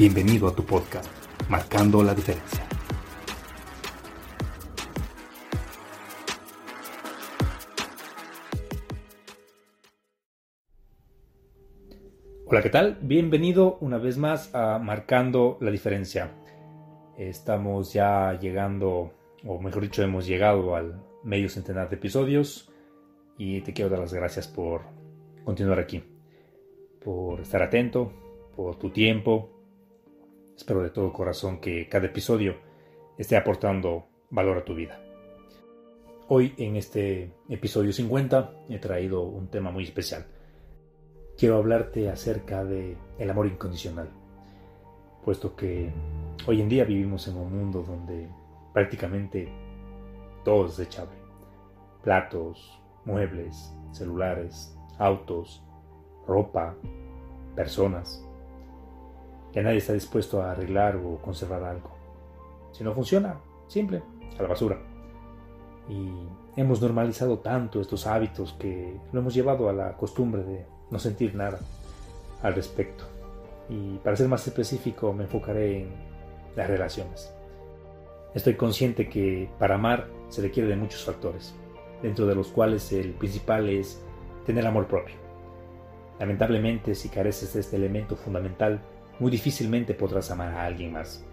Bienvenido a tu podcast, Marcando la Diferencia. Hola, ¿qué tal? Bienvenido una vez más a Marcando la Diferencia. Estamos ya llegando, o mejor dicho, hemos llegado al medio centenar de episodios y te quiero dar las gracias por continuar aquí por estar atento, por tu tiempo. Espero de todo corazón que cada episodio esté aportando valor a tu vida. Hoy en este episodio 50 he traído un tema muy especial. Quiero hablarte acerca de el amor incondicional, puesto que hoy en día vivimos en un mundo donde prácticamente todo es desechable. Platos, muebles, celulares, autos, ropa, personas. Ya nadie está dispuesto a arreglar o conservar algo. Si no funciona, simple, a la basura. Y hemos normalizado tanto estos hábitos que lo hemos llevado a la costumbre de no sentir nada al respecto. Y para ser más específico me enfocaré en las relaciones. Estoy consciente que para amar se requiere de muchos factores, dentro de los cuales el principal es tener amor propio. Lamentablemente, si careces de este elemento fundamental, muy difícilmente podrás amar a alguien más.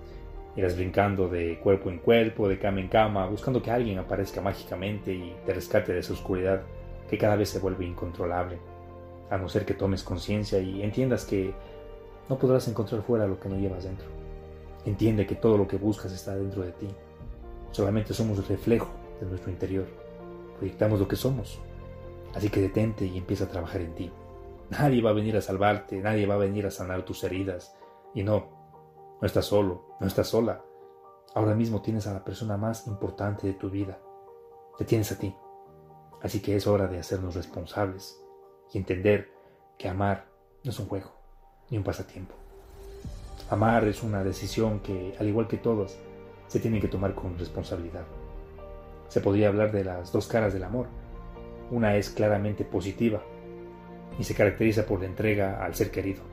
Irás brincando de cuerpo en cuerpo, de cama en cama, buscando que alguien aparezca mágicamente y te rescate de esa oscuridad que cada vez se vuelve incontrolable. A no ser que tomes conciencia y entiendas que no podrás encontrar fuera lo que no llevas dentro. Entiende que todo lo que buscas está dentro de ti. Solamente somos el reflejo de nuestro interior. Proyectamos lo que somos. Así que detente y empieza a trabajar en ti. Nadie va a venir a salvarte, nadie va a venir a sanar tus heridas. Y no, no estás solo, no estás sola. Ahora mismo tienes a la persona más importante de tu vida. Te tienes a ti. Así que es hora de hacernos responsables y entender que amar no es un juego ni un pasatiempo. Amar es una decisión que, al igual que todas, se tiene que tomar con responsabilidad. Se podría hablar de las dos caras del amor. Una es claramente positiva y se caracteriza por la entrega al ser querido,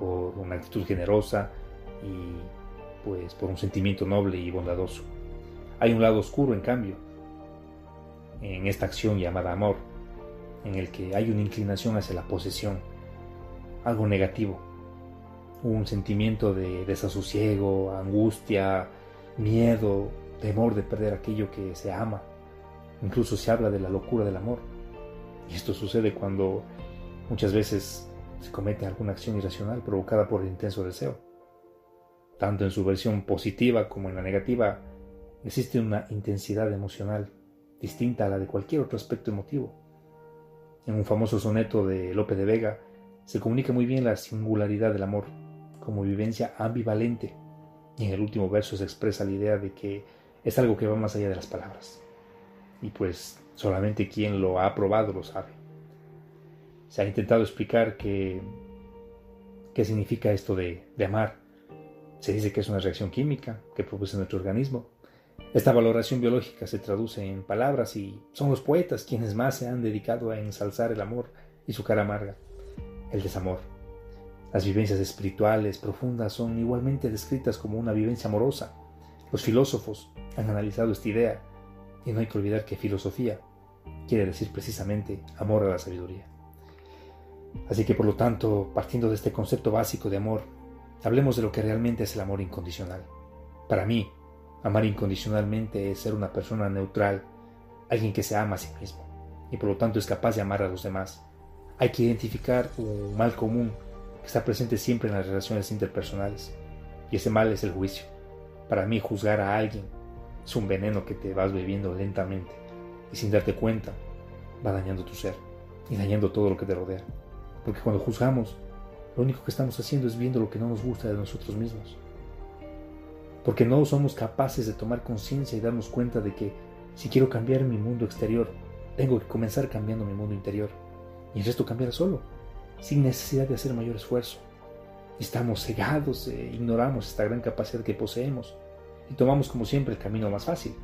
por una actitud generosa y pues por un sentimiento noble y bondadoso. Hay un lado oscuro, en cambio, en esta acción llamada amor, en el que hay una inclinación hacia la posesión, algo negativo, un sentimiento de desasosiego, angustia, miedo, temor de perder aquello que se ama. Incluso se habla de la locura del amor. Y esto sucede cuando Muchas veces se comete alguna acción irracional provocada por el intenso deseo. Tanto en su versión positiva como en la negativa, existe una intensidad emocional distinta a la de cualquier otro aspecto emotivo. En un famoso soneto de Lope de Vega se comunica muy bien la singularidad del amor como vivencia ambivalente y en el último verso se expresa la idea de que es algo que va más allá de las palabras. Y pues solamente quien lo ha probado lo sabe. Se ha intentado explicar qué, qué significa esto de, de amar. Se dice que es una reacción química que produce nuestro organismo. Esta valoración biológica se traduce en palabras y son los poetas quienes más se han dedicado a ensalzar el amor y su cara amarga, el desamor. Las vivencias espirituales profundas son igualmente descritas como una vivencia amorosa. Los filósofos han analizado esta idea y no hay que olvidar que filosofía quiere decir precisamente amor a la sabiduría. Así que por lo tanto, partiendo de este concepto básico de amor, hablemos de lo que realmente es el amor incondicional. Para mí, amar incondicionalmente es ser una persona neutral, alguien que se ama a sí mismo y por lo tanto es capaz de amar a los demás. Hay que identificar un mal común que está presente siempre en las relaciones interpersonales y ese mal es el juicio. Para mí juzgar a alguien es un veneno que te vas bebiendo lentamente y sin darte cuenta va dañando tu ser y dañando todo lo que te rodea. Porque cuando juzgamos, lo único que estamos haciendo es viendo lo que no nos gusta de nosotros mismos. Porque no somos capaces de tomar conciencia y darnos cuenta de que si quiero cambiar mi mundo exterior, tengo que comenzar cambiando mi mundo interior. Y el resto cambiará solo, sin necesidad de hacer mayor esfuerzo. Estamos cegados e ignoramos esta gran capacidad que poseemos y tomamos como siempre el camino más fácil,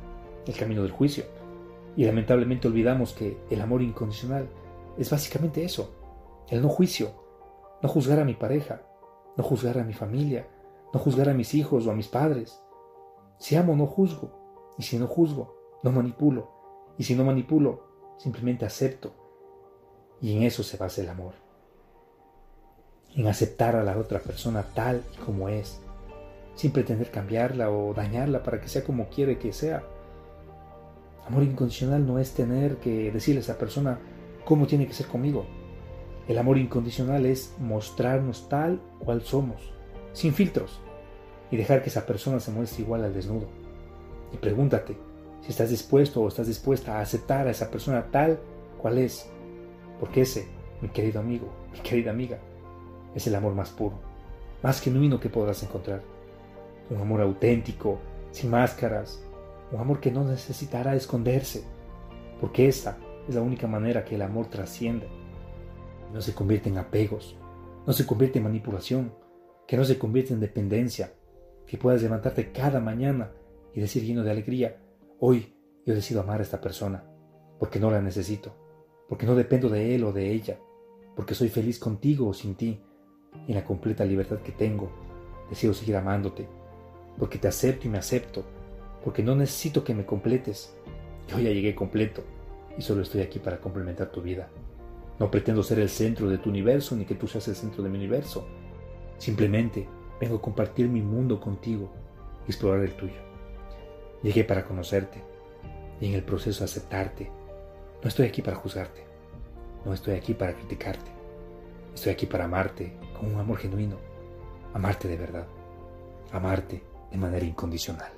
el camino del juicio. Y lamentablemente olvidamos que el amor incondicional es básicamente eso, el no juicio, no juzgar a mi pareja, no juzgar a mi familia, no juzgar a mis hijos o a mis padres. Si amo, no juzgo, y si no juzgo, no manipulo, y si no manipulo, simplemente acepto. Y en eso se basa el amor. En aceptar a la otra persona tal y como es, sin pretender cambiarla o dañarla para que sea como quiere que sea. Amor incondicional no es tener que decirle a esa persona cómo tiene que ser conmigo. El amor incondicional es mostrarnos tal cual somos, sin filtros, y dejar que esa persona se muestre igual al desnudo. Y pregúntate, si estás dispuesto o estás dispuesta a aceptar a esa persona tal cual es. Porque ese, mi querido amigo, mi querida amiga, es el amor más puro, más genuino que podrás encontrar. Un amor auténtico, sin máscaras, un amor que no necesitará esconderse, porque esa es la única manera que el amor trasciende. No se convierte en apegos, no se convierte en manipulación, que no se convierte en dependencia, que puedas levantarte cada mañana y decir lleno de alegría, Hoy yo decido amar a esta persona porque no la necesito, porque no dependo de él o de ella, porque soy feliz contigo o sin ti, y en la completa libertad que tengo, decido seguir amándote, porque te acepto y me acepto, porque no necesito que me completes. Yo ya llegué completo y solo estoy aquí para complementar tu vida. No pretendo ser el centro de tu universo ni que tú seas el centro de mi universo. Simplemente vengo a compartir mi mundo contigo y explorar el tuyo. Llegué para conocerte y en el proceso aceptarte. No estoy aquí para juzgarte. No estoy aquí para criticarte. Estoy aquí para amarte con un amor genuino. Amarte de verdad. Amarte de manera incondicional.